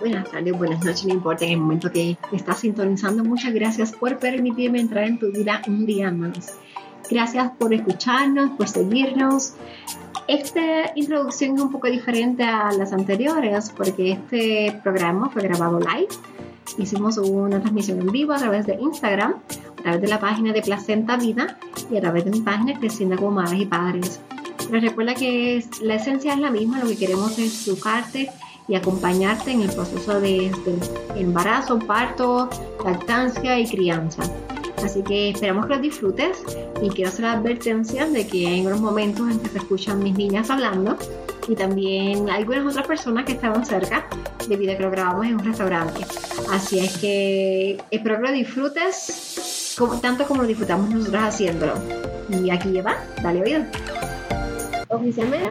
buenas tardes, buenas noches, no importa en el momento que estás sintonizando. Muchas gracias por permitirme entrar en tu vida un día más. Gracias por escucharnos, por seguirnos. Esta introducción es un poco diferente a las anteriores porque este programa fue grabado live. Hicimos una transmisión en vivo a través de Instagram, a través de la página de Placenta Vida y a través de mi página Creciendo como Madres y Padres. Pero recuerda que la esencia es la misma, lo que queremos es educarte y acompañarte en el proceso de, embarazo, parto, lactancia y crianza. Así que esperamos que lo disfrutes y quiero hacer la advertencia de que hay unos momentos en que se escuchan mis niñas hablando y también algunas otras personas que estaban cerca debido a que lo grabamos en un restaurante. Así es que espero que lo disfrutes como, tanto como lo disfrutamos nosotros haciéndolo. Y aquí lleva, dale oído oficialmente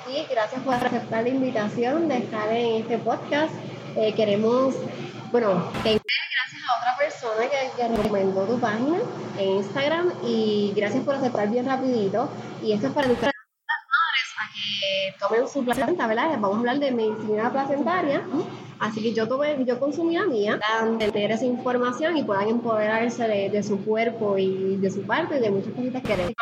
aquí. Gracias por aceptar la invitación de estar en este podcast. Eh, queremos, bueno, gracias a otra persona que, recomendó tu página en Instagram y gracias por aceptar bien rapidito. Y esto es para educar a las madres a que tomen su placenta, ¿verdad? Vamos a hablar de medicina placentaria. Así que yo tomé, yo consumí la mía, para tener esa información y puedan empoderarse de, de, su cuerpo y de su parte y de muchas cositas que Vamos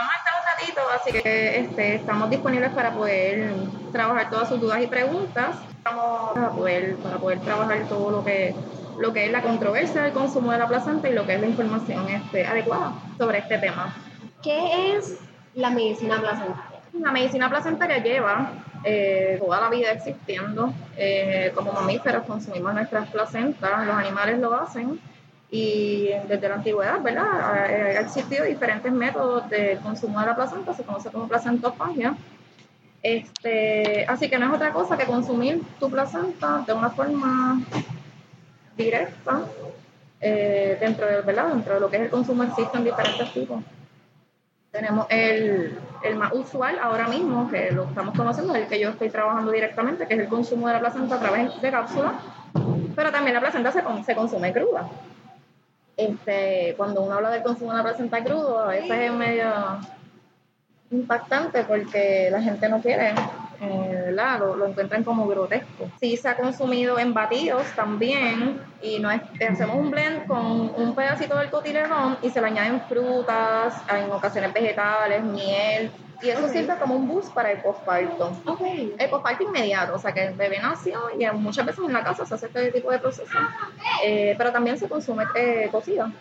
así que este, estamos disponibles para poder trabajar todas sus dudas y preguntas, Estamos para poder, para poder trabajar todo lo que, lo que es la controversia del consumo de la placenta y lo que es la información este, adecuada sobre este tema. ¿Qué es la medicina placentaria? La medicina placentaria lleva eh, toda la vida existiendo. Eh, como mamíferos consumimos nuestras placentas, los animales lo hacen y desde la antigüedad, ¿verdad? Ha, existido diferentes métodos de consumo de la placenta, se conoce como placentofagia. Este, así que no es otra cosa que consumir tu placenta de una forma directa eh, dentro, de, ¿verdad? dentro de lo que es el consumo existen diferentes tipos. Tenemos el, el, más usual ahora mismo, que lo estamos conociendo, el que yo estoy trabajando directamente, que es el consumo de la placenta a través de cápsula, pero también la placenta se, se consume cruda. Este, cuando uno habla del consumo de la placenta crudo, a veces es medio impactante porque la gente no quiere, eh, ¿verdad? Lo, encuentran como grotesco. Sí se ha consumido en batidos también y no es, hacemos un blend con un pedacito del cotiledón y se le añaden frutas, en ocasiones vegetales, miel, y eso sirve como un boost para el posparto. Okay. El posparto inmediato, o sea que el bebé nació y muchas veces en la casa se hace este tipo de proceso. Eh, pero también se consume eh, cocida.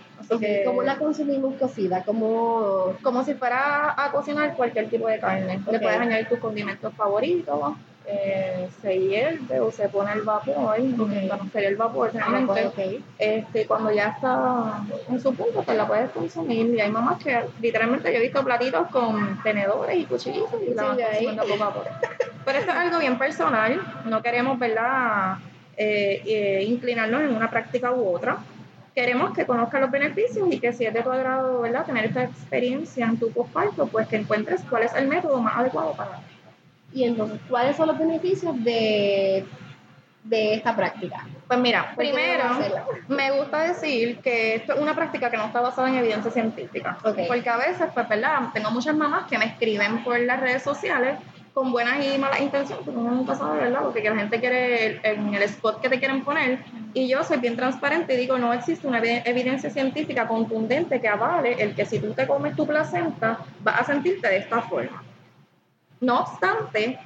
¿Cómo la consumimos cocida? Como... como si fuera a cocinar cualquier tipo de carne. Le puedes añadir tus condimentos favoritos eh, se hierve o se pone el vapor, okay. sería el vapor realmente. Este, cuando ya está en su punto, pues la puedes consumir. Y hay mamás que literalmente yo he visto platitos con tenedores y cuchillitos y la consumiendo con vapor. Pero esto es algo bien personal, no queremos, ¿verdad? Eh, eh, inclinarnos en una práctica u otra. Queremos que conozcas los beneficios y que si es de tu agrado, ¿verdad? Tener esta experiencia en tu posparto, pues que encuentres cuál es el método más adecuado para ti. Y entonces, ¿cuáles son los beneficios de, de esta práctica? Pues mira, primero me gusta decir que esto es una práctica que no está basada en evidencia científica. Porque a veces, pues, ¿verdad? Tengo muchas mamás que me escriben por las redes sociales con buenas y malas intenciones, porque uno nunca sabe, ¿verdad? Porque la gente quiere en el spot que te quieren poner. Y yo soy bien transparente y digo, no existe una evidencia científica contundente que avale el que si tú te comes tu placenta, vas a sentirte de esta forma. No obstante,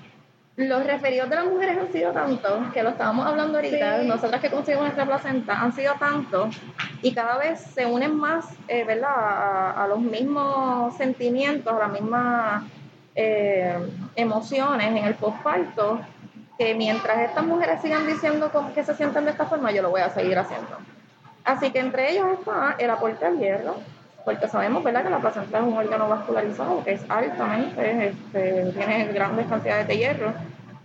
los referidos de las mujeres han sido tantos, que lo estábamos hablando ahorita, nosotras que conseguimos nuestra placenta, han sido tantos y cada vez se unen más, eh, ¿verdad?, a, los mismos sentimientos, a las mismas eh, emociones en el posparto, que mientras estas mujeres sigan diciendo que se sienten de esta forma, yo lo voy a seguir haciendo. Así que entre ellos está el aporte al hierro, porque sabemos ¿verdad? que la placenta es un órgano vascularizado que es altamente, este, tiene grandes cantidades de hierro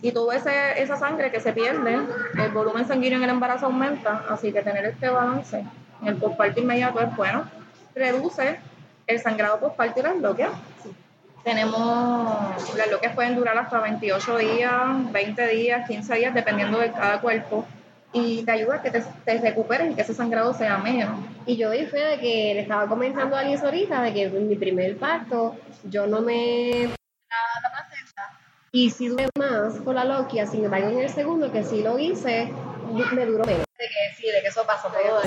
y toda esa sangre que se pierde, el volumen sanguíneo en el embarazo aumenta, así que tener este balance en el posparto inmediato es bueno. Reduce el sangrado postparto y las loquias. Tenemos, las loquias pueden durar hasta 28 días, 20 días, 15 días, dependiendo de cada cuerpo y te ayuda a que te, te, recuperes y que ese sangrado sea menos. Y yo doy fe de que le estaba comentando a alguien ahorita de que en mi primer parto yo no me la, la placenta y sí duré más con la loquia, sin embargo en el segundo que sí lo hice, me duró menos. De que sí, de que eso pasó todo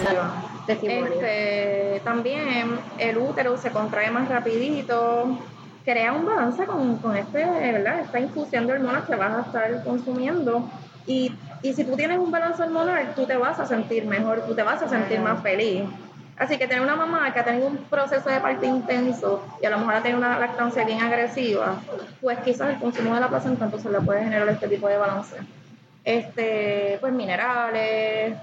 este, también el útero se contrae más rapidito, crea un balance con, con este, ¿verdad? esta infusión de hormonas que vas a estar consumiendo. Y, y si tú tienes un balance hormonal, tú te vas a sentir mejor, tú te vas a sentir más feliz. Así que tener una mamá que ha tenido un proceso de parte intenso y a lo mejor ha tenido una lactancia bien agresiva, pues quizás el consumo de la placenta entonces le puede generar este tipo de balance. Este, pues minerales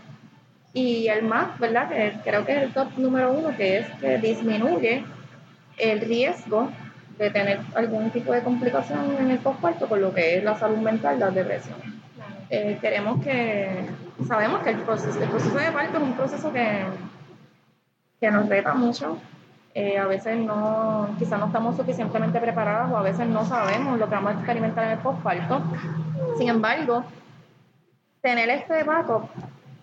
y el más, ¿verdad? Que creo que es el top número uno, que es que disminuye el riesgo de tener algún tipo de complicación en el postparto con lo que es la salud mental, la depresión. Eh, queremos que, sabemos que el proceso, de parto es un proceso que que nos reta mucho. Eh, a veces no, quizás no estamos suficientemente preparadas o a veces no sabemos lo que vamos a experimentar en el postparto. Sin embargo, tener este backup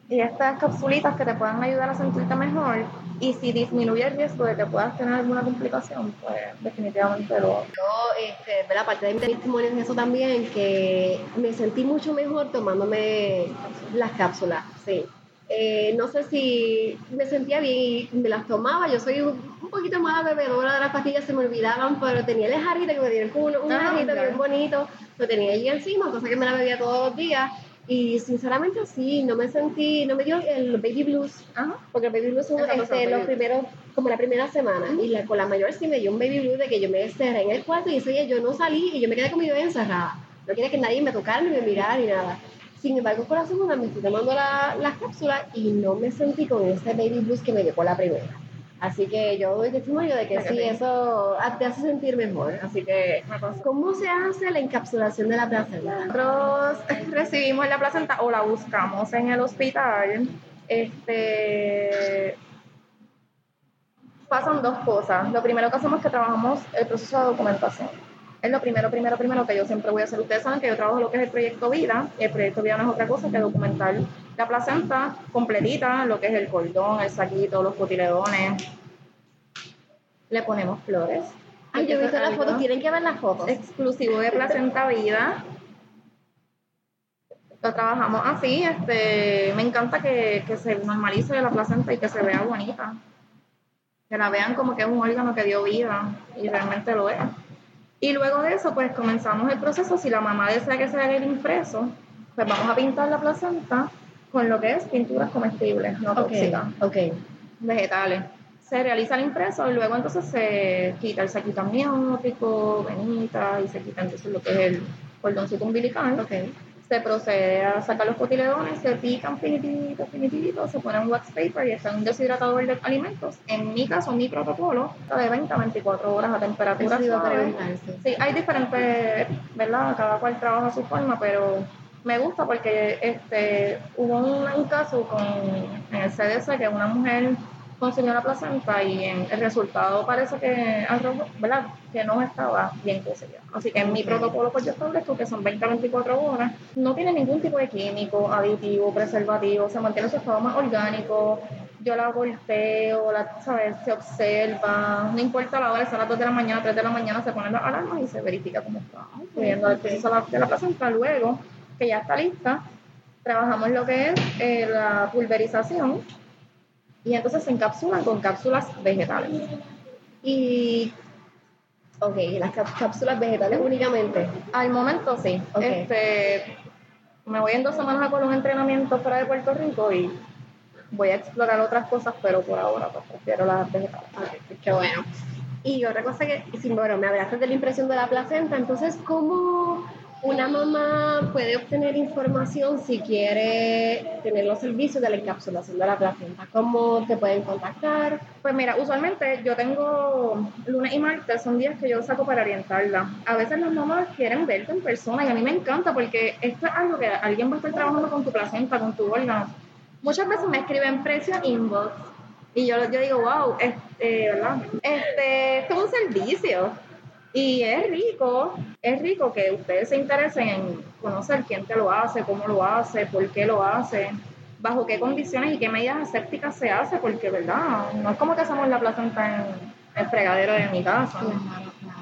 y estas capsulitas que te puedan ayudar a sentirte mejor y si disminuye el riesgo de que puedas tener alguna complicación, pues definitivamente lo... Yo, este, ¿verdad? Aparte de mi testimonio en eso también, que me sentí mucho mejor tomándome las cápsulas, sí. Eh, no sé si me sentía bien y me las tomaba. Yo soy un, poquito más bebedora de las pastillas, se me olvidaban, pero tenía el jarrito que me dieron un, un ah, jarrito bien bonito, lo tenía allí encima, cosa que me la bebía todos los días. Y sinceramente sí, no me sentí, no me dio el baby blues, porque el baby blues es este, los primeros, como la primera semana, y la, con la mayor sí me dio un baby blues de que yo me encerré en el cuarto y ese día yo no salí y yo me quedé con mi bebé encerrada. No quería que nadie me tocara ni me mirara ni nada. Sin embargo, por la segunda me estoy tomando la, las cápsulas y no me sentí con ese baby blues que me dio por la primera. Así que yo doy testimonio de que sí, eso te hace sentir mejor. Así que, ¿cómo se hace la encapsulación de la placenta? Nosotros recibimos la placenta o la buscamos en el hospital. Este, pasan dos cosas. Lo primero que hacemos es que trabajamos el proceso de documentación es lo primero, primero, primero que yo siempre voy a hacer. Ustedes saben que yo trabajo lo que es el proyecto Vida. Y el proyecto Vida no es otra cosa que documentar la placenta completita, lo que es el cordón, el saquito, los cotiledones. Le ponemos flores. Ay, yo he visto las fotos, tienen que ver las fotos. Exclusivo de Placenta Vida. Lo trabajamos así, este, me encanta que, que se normalice la placenta y que se vea bonita. Que la vean como que es un órgano que dio vida y realmente lo es. Y luego de eso, pues comenzamos el proceso. Si la mamá desea que se haga el impreso, pues vamos a pintar la placenta con lo que es pinturas comestibles, no tóxicas. Vegetales. Se realiza el impreso y luego entonces se quita el saquito amniótico, venita y se quita entonces lo que es el cordoncito umbilical. Okay se procede a sacar los cotiledones, se pican finititos, finititos, se pone un wax paper y está en un deshidratador de alimentos. En mi caso, mi protocolo está de 20 a 24 horas a temperatura suave. Sí, hay diferentes, ¿verdad? Cada cual trabaja a su forma, pero me gusta porque este hubo un, caso con, en el CDC que una mujer consumió la placenta y en el resultado parece que ¿verdad? que no estaba bien cocida. Así que en mi protocolo pues yo establezco que son 20 a 24 horas, no tiene ningún tipo de químico, aditivo, preservativo, se mantiene su estado más orgánico, yo la golpeo, la, ¿sabes? se observa, no importa la hora, son las 2 de la mañana, 3 de la mañana, se ponen las alarmas y se verifica cómo está. Viendo el proceso de la placenta, luego que ya está lista, trabajamos lo que es eh, la pulverización y entonces se encapsulan con cápsulas vegetales. Y, ok, las cápsulas vegetales únicamente. Al momento sí. Este, me voy en dos semanas a un entrenamiento fuera de Puerto Rico y voy a explorar otras cosas, pero por ahora pues, prefiero las vegetales. Okay, qué bueno. Y otra cosa que, sí, bueno, me hablaste de la impresión de la placenta, entonces, ¿cómo una mamá puede obtener información si quiere tener los servicios de la encapsulación de la placenta. ¿Cómo te pueden contactar? Pues mira, usualmente yo tengo lunes y martes, son días que yo saco para orientarla. A veces las mamás quieren verte en persona y a mí me encanta porque esto es algo que alguien va a estar trabajando con tu placenta, con tu órgano. Muchas veces me escriben precio inbox y yo, yo digo, wow, este. Este, esto es un servicio y es rico, es rico que ustedes se interesen en conocer quién te lo hace, cómo lo hace, por qué lo hace, bajo qué condiciones y qué medidas asépticas se hace, porque, ¿verdad? No es como que hacemos la placenta en el fregadero de mi casa.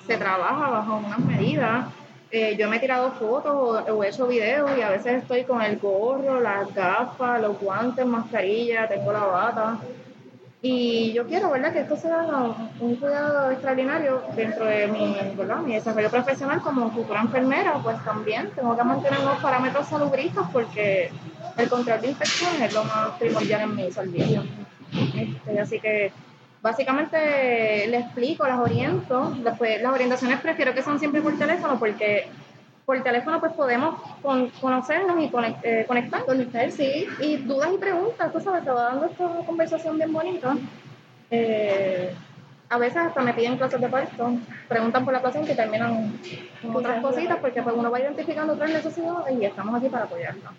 Se trabaja bajo unas medidas eh, yo me he tirado fotos o, he hecho videos y a veces estoy con el gorro, las gafas, los guantes, mascarilla, tengo la bata. Y yo quiero, ¿verdad?, que esto sea un cuidado extraordinario dentro de mi, mi desarrollo profesional como futura enfermera, pues también tengo que mantener unos parámetros salubristas porque el control de infección es lo más primordial en mi servicio. Este, así que básicamente le explico, las oriento. Después, las orientaciones prefiero que sean siempre por teléfono porque por teléfono pues podemos conocernos y eh, conectar. Conectar, sí. Y dudas y preguntas, tú sabes, te va dando esta conversación bien bonita. Eh, a veces hasta me piden clases de parto, preguntan por la paciente y terminan con otras cositas porque pues uno va identificando otras necesidades y estamos aquí para apoyarla.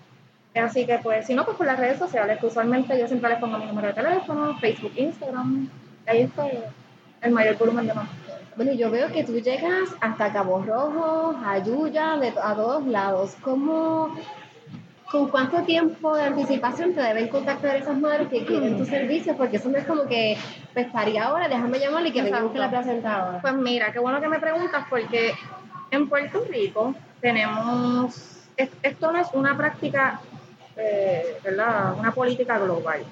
Así que pues, si no, pues por las redes sociales, que usualmente yo siempre les pongo mi número de teléfono, Facebook, Instagram, ahí está el mayor volumen de más. Bueno, yo veo que tú llegas hasta Cabo Rojo, a Yuya, a todos lados. ¿Cómo, ¿Con cuánto tiempo de anticipación te deben contactar esas madres que quieren tus servicios? Porque eso no es como que, pues paría ahora, déjame llamarle y que venga que la presenta Pues mira, qué bueno que me preguntas porque en Puerto Rico tenemos, esto no es una práctica, eh, ¿verdad? Una política global.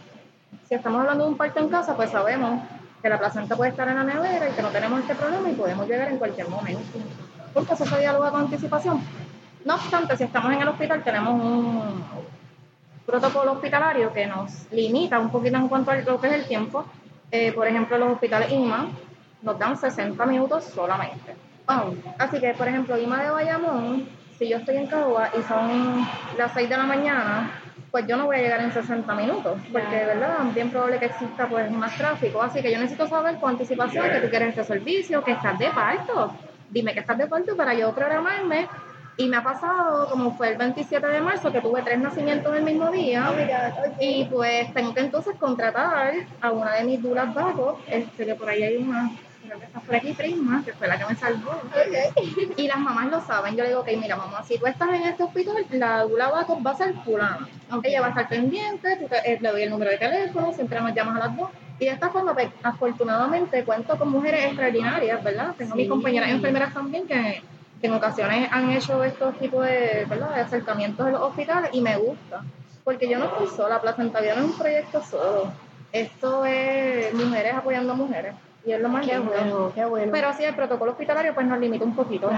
Si estamos hablando de un parto en casa, pues sabemos que la placenta puede estar en la nevera y que no tenemos este problema y podemos llegar en cualquier momento. Porque eso se dialoga con anticipación. No obstante, si estamos en el hospital, tenemos un protocolo hospitalario que nos limita un poquito en cuanto a lo que es el tiempo. Eh, por ejemplo, los hospitales IMA nos dan 60 minutos solamente. Así que, por ejemplo, IMA de Bayamón, si yo estoy en Cagua y son las 6 de la mañana, pues yo no voy a llegar en 60 minutos, porque de verdad es bien probable que exista pues más tráfico. Así que yo necesito saber con anticipación que tú quieres este servicio, que estás de parto. Dime que estás de parto para yo programarme. Y me ha pasado, como fue el 27 de marzo, que tuve tres nacimientos el mismo día. Oh y pues tengo que entonces contratar a una de mis duras bajos, este, que por ahí hay una fue aquí Prisma, que fue la que me salvó. Y las mamás lo saben. Yo le digo, ok, mira, mamá, si tú estás en este hospital, la Dula va a ser fulana. Ella va a estar pendiente, eh, le doy el número de teléfono, siempre nos llamas a las dos. Y de esta forma, pues, afortunadamente, cuento con mujeres extraordinarias, ¿verdad? Tengo mis compañeras enfermeras también que, en ocasiones han hecho estos tipos de, ¿verdad? de acercamientos en los hospitales y me gusta. Porque yo no estoy sola, Placenta Vida no es un proyecto solo. Esto es mujeres apoyando a mujeres y es lo más qué Bueno, qué bueno. Pero sí, el protocolo hospitalario pues nos limita un poquito. En,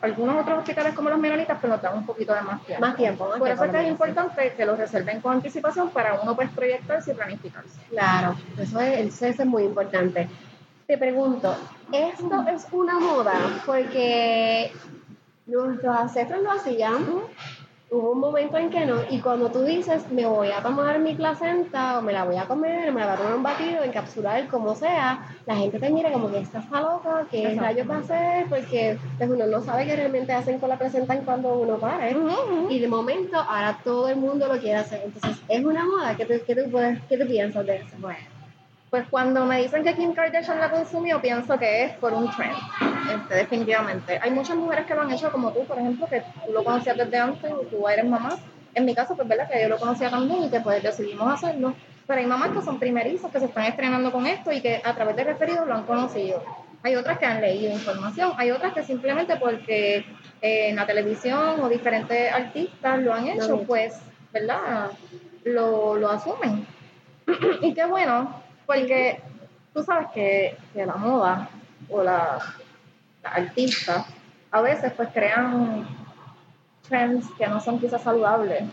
algunos otros hospitales como los menonitas pues nos dan un poquito de más tiempo. Más tiempo. Por eso es que es importante que lo reserven con anticipación para uno pues proyectarse y planificarse. Claro, eso es, eso es muy importante. Te pregunto, ¿esto es una moda? Porque nuestros ancestros lo hacían hubo un momento en que no, y cuando tú dices, me voy a tomar mi placenta, o me la voy a comer, o me la voy a tomar un batido, encapsular, como sea, la gente te mira como que esta está loca, ¿qué rayos va a hacer? Porque pues, uno no sabe qué realmente hacen con la placenta en cuando uno pare. Y de momento, ahora todo el mundo lo quiere hacer. Entonces, es una moda. ¿Qué, qué, qué tú piensas de eso? Bueno pues cuando me dicen que Kim Kardashian la consumió, pienso que es por un trend, este, definitivamente. Hay muchas mujeres que lo han hecho como tú, por ejemplo, que tú lo conocías desde antes y tú eres mamá. En mi caso, pues verdad que yo lo conocía también y que pues decidimos hacerlo. Pero hay mamás que son primerizas, que se están estrenando con esto y que a través de referidos lo han conocido. Hay otras que han leído información, hay otras que simplemente porque eh, en la televisión o diferentes artistas lo han hecho, pues, ¿verdad? Lo, lo asumen. y qué bueno, porque tú sabes que, la moda o la, artista a veces pues crean trends que no son quizás saludables.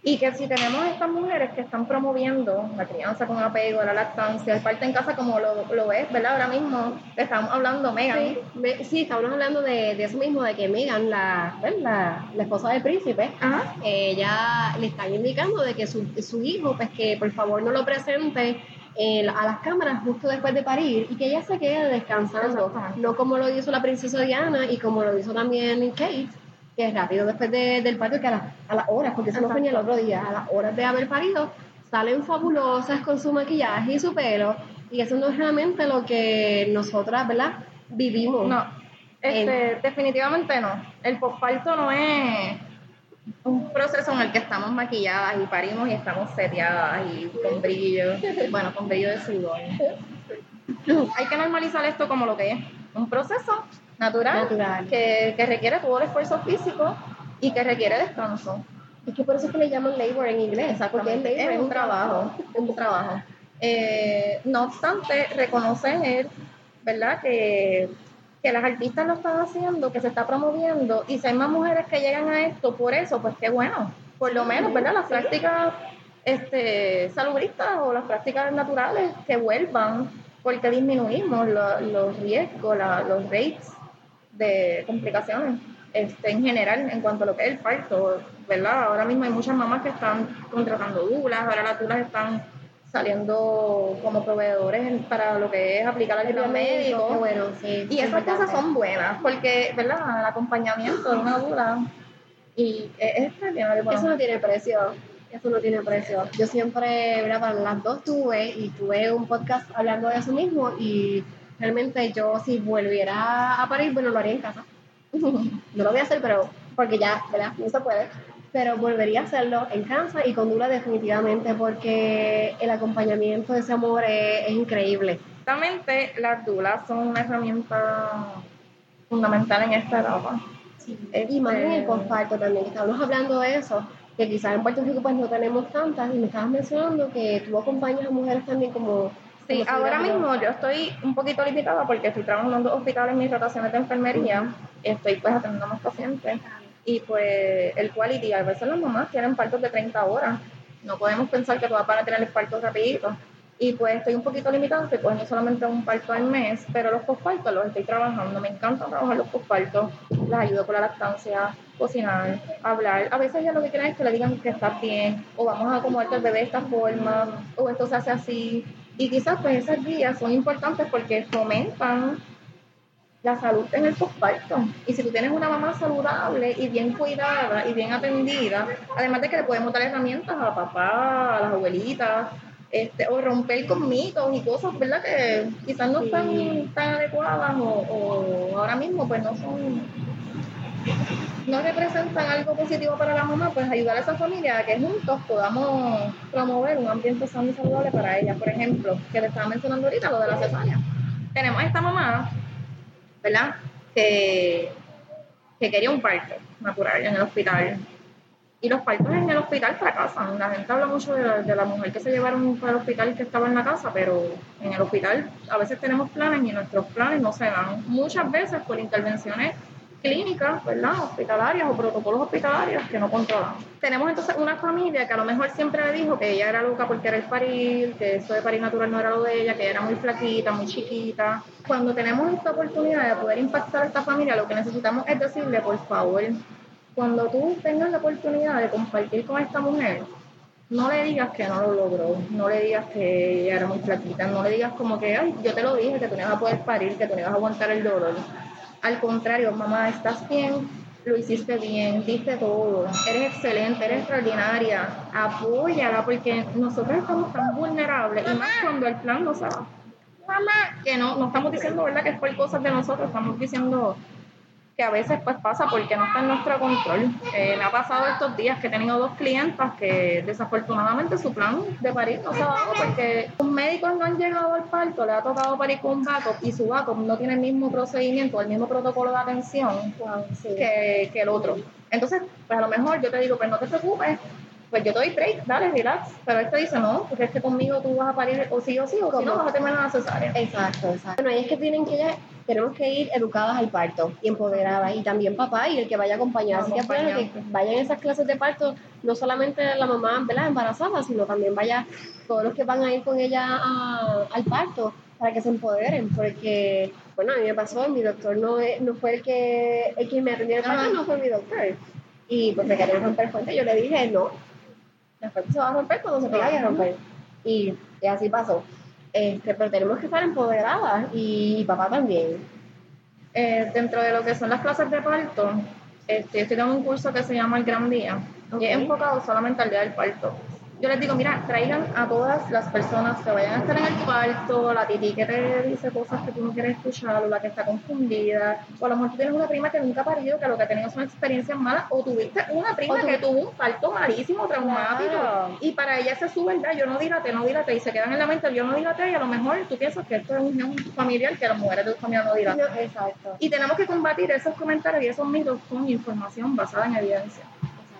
Y que si tenemos estas mujeres que están promoviendo la crianza con apego, la lactancia, el parte en casa como lo, lo ves, ¿verdad? Ahora mismo estamos hablando Megan. Sí, estamos hablando de, eso mismo, de que Megan, la, la, la esposa del príncipe, ella le están indicando de que su, su hijo, pues que por favor no lo presente a las cámaras justo después de parir y que ella se quede descansando, no como lo hizo la princesa Diana y como lo hizo también Kate, que es rápido después del parto, que a, las horas, porque eso no fue ni el otro día, a las horas de haber parido, salen fabulosas con su maquillaje y su pelo, y eso no es realmente lo que nosotras, ¿verdad? Vivimos. No, este, definitivamente no. El posparto no es un proceso en el que estamos maquilladas y parimos y estamos seteadas y con brillo, bueno, con brillo de sudor. Hay que normalizar esto como lo que es, un proceso natural, Que, que requiere todo el esfuerzo físico y que requiere descanso. Es que por eso es que le llaman labor en inglés, porque es, labor, es un trabajo, un trabajo. Eh, no obstante, reconocer, ¿verdad? Que, que las artistas lo están haciendo, que se está promoviendo, y si hay más mujeres que llegan a esto por eso, pues qué bueno. Por lo menos, ¿verdad? Las prácticas este, salubristas o las prácticas naturales que vuelvan, porque disminuimos los riesgos, los rates de complicaciones este, en general en cuanto a lo que es el parto, ¿verdad? Ahora mismo hay muchas mamás que están contratando dulas, ahora las dulas están saliendo como proveedores para lo que es aplicar al plan médico. Bueno, sí, y esas cosas son buenas, porque, ¿verdad? El acompañamiento de una dula y es Eso no tiene precio. Eso no tiene precio. Yo siempre, ¿verdad? Para las dos tuve y tuve un podcast hablando de eso mismo y realmente yo si volviera a París, bueno, lo haría en casa. no lo voy a hacer, pero porque ya, ¿verdad? No se puede. Pero volvería a hacerlo en casa y con Dula definitivamente porque el acompañamiento de ese amor es, increíble. Exactamente, las dulas son una herramienta fundamental en esta etapa. Y más en el comparto también, estamos hablando de eso, que quizás en Puerto Rico pues no tenemos tantas, y me estabas mencionando que tú acompañas a mujeres también como Sí, ahora mismo yo estoy un poquito limitada porque estoy trabajando en dos hospitales en mis rotaciones de enfermería, estoy pues atendiendo a más pacientes y pues el quality, a veces las mamás tienen partos de 30 horas, no podemos pensar que todas van a tener el parto rapidito. Y pues estoy un poquito limitada, estoy cogiendo solamente un parto al mes, pero los pospartos los estoy trabajando, me encanta trabajar los pospartos, las ayudo con la lactancia, cocinar, hablar, a veces ya lo que quieren es que le digan que está bien, o vamos a acomodarte el bebé de esta forma, o esto se hace así, y quizás pues esas guías son importantes porque fomentan la salud en el posparto. Y si tú tienes una mamá saludable y bien cuidada y bien atendida, además de que le podemos dar herramientas a papá, a las abuelitas, este, o romper con mitos y cosas, ¿verdad? Que quizás no están tan adecuadas o, o ahora mismo pues no son no representan algo positivo para la mamá, pues ayudar a esa familia a que juntos podamos promover un ambiente sano y saludable para ella. Por ejemplo, que le estaba mencionando ahorita lo de la cesárea. Tenemos a esta mamá, ¿verdad? Que, que quería un parto natural en el hospital. Y los partos en el hospital fracasan. La gente habla mucho de la, de la mujer que se llevaron para el hospital y que estaba en la casa, pero en el hospital a veces tenemos planes y nuestros planes no se dan. Muchas veces por intervenciones clínicas, ¿verdad? Hospitalarias o protocolos hospitalarios que no controlan. Tenemos entonces una familia que a lo mejor siempre le dijo que ella era loca porque era el parir, que eso de parir natural no era lo de ella, que era muy flaquita, muy chiquita. Cuando tenemos esta oportunidad de poder impactar a esta familia, lo que necesitamos es decirle, por favor, cuando tú tengas la oportunidad de compartir con esta mujer, no le digas que no lo logró, no le digas que ella era muy flaquita, no le digas como que, ay, yo te lo dije, que tú no ibas a poder parir, que tú no ibas a aguantar el dolor al contrario, mamá, estás bien, lo hiciste bien, diste todo, eres excelente, eres extraordinaria, apóyala porque nosotros estamos tan vulnerables y más cuando el plan no se va. Mamá, que no, no estamos diciendo verdad que es por cosas de nosotros, estamos diciendo que a veces pues pasa porque no está en nuestro control. Eh, me ha pasado estos días que he tenido dos clientas que desafortunadamente su plan de parir no se ha dado porque los médicos no han llegado al parto, le ha tocado parir con un backup y su backup no tiene el mismo procedimiento, el mismo protocolo de atención que, que el otro. Entonces, pues a lo mejor yo te digo, pues no te preocupes, pues yo te doy break, dale, relax. Pero él te dice, no, porque es que conmigo tú vas a parir o sí o sí, o si no vas a terminar la cesárea. Exacto, exacto. Bueno, ahí es que tienen que ya, tenemos que ir educadas al parto y empoderadas. Y también papá y el que vaya a acompañar. Así que bueno que vayan a esas clases de parto, no solamente la mamá ¿verdad? embarazada, sino también vaya todos los que van a ir con ella al parto para que se empoderen, porque, bueno, a mí me pasó, mi doctor no, no fue el que, el que me atendió el parto, no fue mi doctor. Y pues me quería romper fuerte, yo le dije, no, la fuente se va a romper cuando se vaya a romper. Y, así pasó. Este, pero tenemos que estar empoderadas y, papá también. Eh, dentro de lo que son las clases de parto, este, estoy dando un curso que se llama El Gran Día y es enfocado solamente al día del parto. Yo les digo, mira, traigan a todas las personas que vayan a estar en el cuarto, la titi que te dice cosas que tú no quieres escuchar, o la que está confundida, o a lo mejor tú tienes una prima que nunca ha parido, que lo que ha tenido son experiencias malas, o tuviste una prima que tuvo un parto malísimo, traumático, y para ella es su verdad, yo no dilate, no dilate, y se quedan en la mente, yo no dilate, y a lo mejor tú piensas que esto es un, familiar, que las mujeres de tu familia no dilatan. exacto. Y tenemos que combatir esos comentarios y esos mitos con información basada en evidencia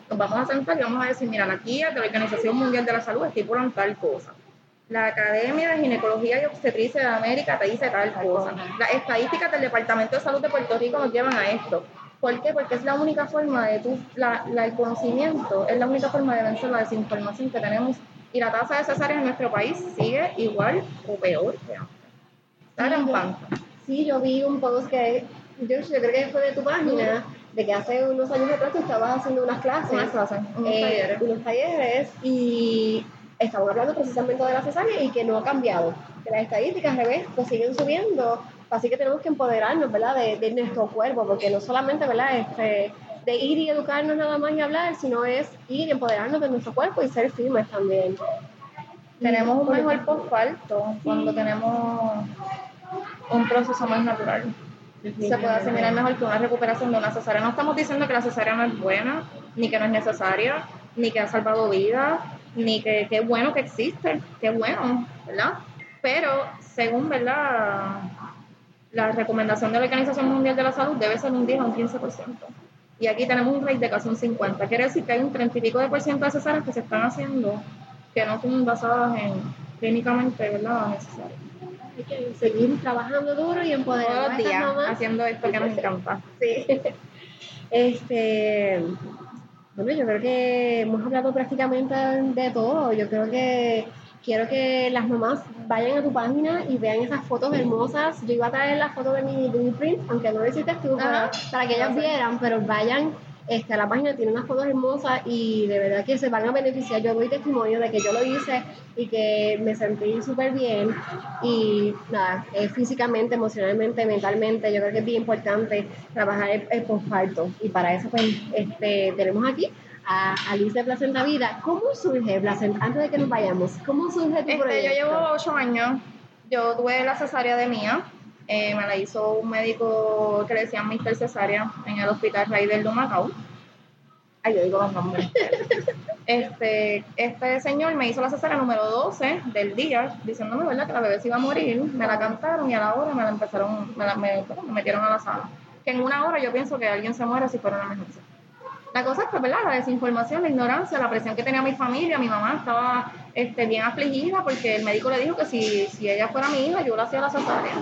nos vamos a sentar y vamos a decir, mira, la guía de la Organización Mundial de la Salud estipulan tal cosa. La Academia de Ginecología y Obstetricia de América te dice tal cosa. Las estadísticas del Departamento de Salud de Puerto Rico nos llevan a esto. ¿Por qué? Porque es la única forma de tu, la, el conocimiento, es la única forma de vencer la desinformación que tenemos. Y la tasa de cesáreas en nuestro país sigue igual o peor que antes. Sí, yo vi un post que yo, yo creo que fue de tu página, de que hace unos años atrás tú estabas haciendo unas clases, unas clases unos, eh, talleres. unos talleres y estaban hablando precisamente de la cesárea y que no ha cambiado, que las estadísticas al revés pues siguen subiendo, así que tenemos que empoderarnos, ¿verdad?, de, de nuestro cuerpo, porque no solamente, ¿verdad?, este, de ir y educarnos nada más y hablar, sino es ir y empoderarnos de nuestro cuerpo y ser firmes también. Tenemos un mejor postparto cuando tenemos un proceso más natural se puede asimilar mejor que una recuperación de una cesárea. No estamos diciendo que la cesárea no es buena, ni que no es necesaria, ni que ha salvado vidas, ni que qué bueno que existe, qué bueno, ¿verdad? Pero según, ¿verdad? La recomendación de la Organización Mundial de la Salud debe ser un 10 o un 15%. Y aquí tenemos un rate de casi un 50. Quiere decir que hay un 30 y pico de por ciento de cesáreas que se están haciendo que no son basadas en clínicamente, ¿verdad? necesarias que seguir trabajando duro y empoderando Todos días haciendo esto que nos encanta. Sí. Este, bueno, yo creo que hemos hablado prácticamente de todo. Yo creo que quiero que las mamás vayan a tu página y vean esas fotos hermosas. Yo iba a traer las fotos de mi, de mi print, aunque no lo hiciste tú, para, para, que ellas vieran, pero vayan este, la página tiene unas fotos hermosas y de verdad que se van a beneficiar. Yo doy testimonio de que yo lo hice y que me sentí súper bien y nada, eh, físicamente, emocionalmente, mentalmente, yo creo que es bien importante trabajar el, el posparto y para eso pues este, tenemos aquí a Alice de Placenta Vida. ¿Cómo surge Placenta? Antes de que nos vayamos, ¿cómo surge tu este, proyecto? Yo llevo ocho años, yo tuve la cesárea de mía eh, me la hizo un médico que le decían Mr. Cesárea en el hospital Raider de Macao. Ay, yo digo los nombres. este, este señor me hizo la cesárea número 12 del día, diciéndome, ¿verdad?, que la bebé se iba a morir. Me la cantaron y a la hora me la empezaron, me, la, me, me metieron a la sala. Que en una hora yo pienso que alguien se muere si fuera una emergencia. La cosa es que, ¿verdad? La desinformación, la ignorancia, la presión que tenía mi familia, mi mamá estaba este, bien afligida porque el médico le dijo que si, si ella fuera mi hija, yo la hacía la cesárea.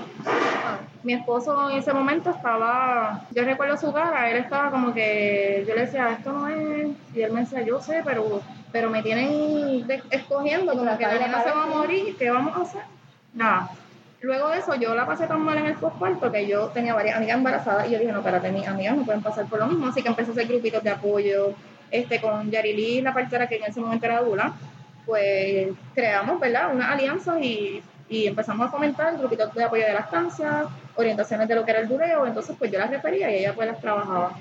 Mi esposo en ese momento estaba, yo recuerdo su cara, él estaba como que, yo le decía, esto no es, y él me decía, yo sé, pero, pero me tienen escogiendo, como que la niña se va a morir, ¿qué vamos a hacer? Nada Luego de eso, yo la pasé tan mal en el postparto que yo tenía varias amigas embarazadas y yo dije, no, espérate, mis amigas no pueden pasar por lo mismo. Así que empecé a hacer grupitos de apoyo este, con Yarili, la partera que en ese momento era Dula. Pues creamos, ¿verdad?, una alianza y, y empezamos a fomentar grupitos de apoyo de lactancia, orientaciones de lo que era el dureo. Entonces, pues yo las refería y ella pues las trabajaba.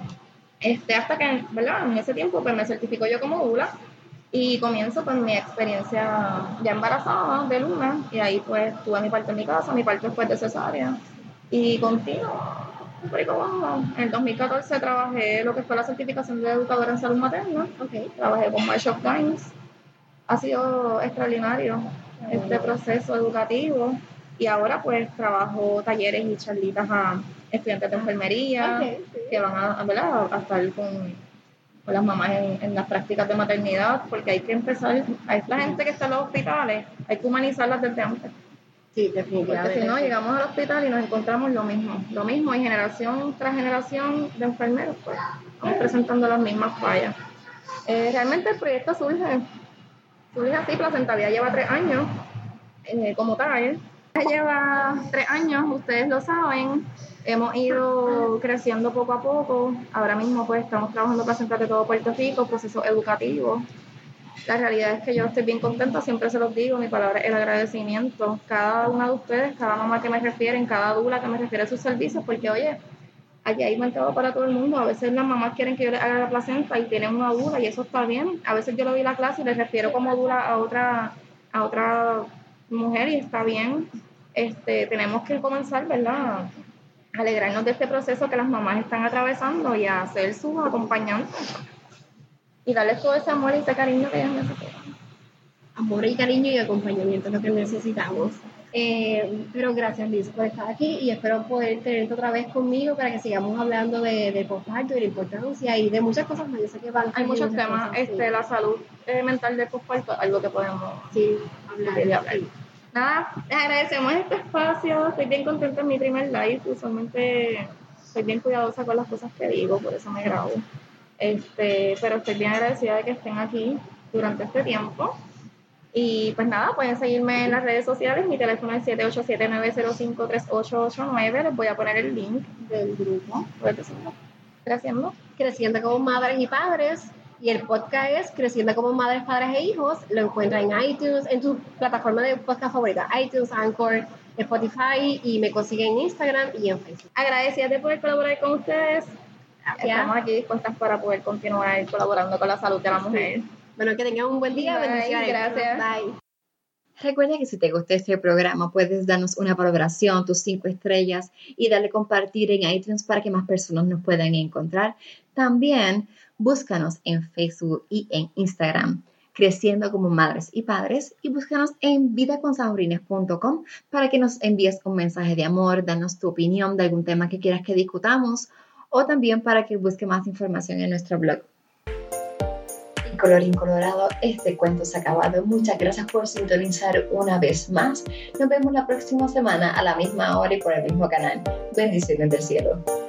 Este, hasta que, ¿verdad?, en ese tiempo pues me certificó yo como Dula y comienzo con mi experiencia ya embarazada de Luna, y ahí pues tuve mi parte en mi casa, mi parte después de cesárea. Y contigo, En el 2014 trabajé lo que fue la certificación de educadora en salud materna. Okay. Trabajé con Marshall Times. Ha sido extraordinario este proceso educativo. Y ahora pues trabajo talleres y charlitas a estudiantes de enfermería que van a, a estar con con las mamás en, las prácticas de maternidad, porque hay que empezar, a esta gente que está en los hospitales, hay que humanizarlas desde antes. Sí, definitivamente. Porque si no, llegamos al hospital y nos encontramos lo mismo, lo mismo, y generación tras generación de enfermeros, pues, vamos presentando las mismas fallas. Eh, realmente el proyecto surge, surge así, Placenta lleva tres años eh, como tal, lleva tres años, ustedes lo saben, hemos ido creciendo poco a poco. Ahora mismo pues estamos trabajando para Central de todo Puerto Rico, procesos educativos. La realidad es que yo estoy bien contenta, siempre se los digo, mi palabra es el agradecimiento. Cada una de ustedes, cada mamá que me refiere, cada dula que me refiere a sus servicios, porque oye, aquí hay mercado para todo el mundo. A veces las mamás quieren que yo les haga la placenta y tienen una duda y eso está bien. A veces yo le doy la clase y les refiero como duda a otra, a otra mujer y está bien. Este, tenemos que comenzar, ¿verdad? alegrarnos de este proceso que las mamás están atravesando y a ser sus acompañantes y darles todo ese amor y ese cariño que ellas necesitan. Amor y cariño y acompañamiento es lo que necesitamos. Eh, pero gracias Liz por estar aquí y espero poder tenerte otra vez conmigo para que sigamos hablando de, de postparto y de la importancia y de muchas cosas más. Yo sé que van Hay muchos temas, este, la salud eh, mental del postparto, algo que podemos sí, hablar. Nada, les agradecemos este espacio, estoy bien contenta en mi primer live, usualmente soy bien cuidadosa con las cosas que digo, por eso me grabo. Este, pero estoy bien agradecida de que estén aquí durante este tiempo. Y pues nada, pueden seguirme en las redes sociales. Mi teléfono es 787-905-3889. Les voy a poner el link del grupo. Creciendo. Creciendo como madres y padres. Y el podcast es Creciendo como madres, padres e hijos. Lo encuentran en iTunes, en tu plataforma de podcast favorita, iTunes, Anchor, Spotify y me consiguen en Instagram y en Facebook. Agradecida de poder colaborar con ustedes. Estamos aquí dispuestas para poder continuar colaborando con la salud de la mujer. Bueno, que tengan un buen día. Bendiciones. Gracias. Bye. Recuerda que si te gustó este programa, puedes darnos una valoración, tus cinco estrellas y darle compartir en iTunes para que más personas nos puedan encontrar. También búscanos en Facebook y en Instagram, creciendo como madres y padres, y búscanos en vidaconsaurines.com para que nos envíes un mensaje de amor, danos tu opinión de algún tema que quieras que discutamos o también para que busque más información en nuestro blog. Y colorín colorado, este cuento se ha acabado. Muchas gracias por sintonizar una vez más. Nos vemos la próxima semana a la misma hora y por el mismo canal. Bendiciones del cielo.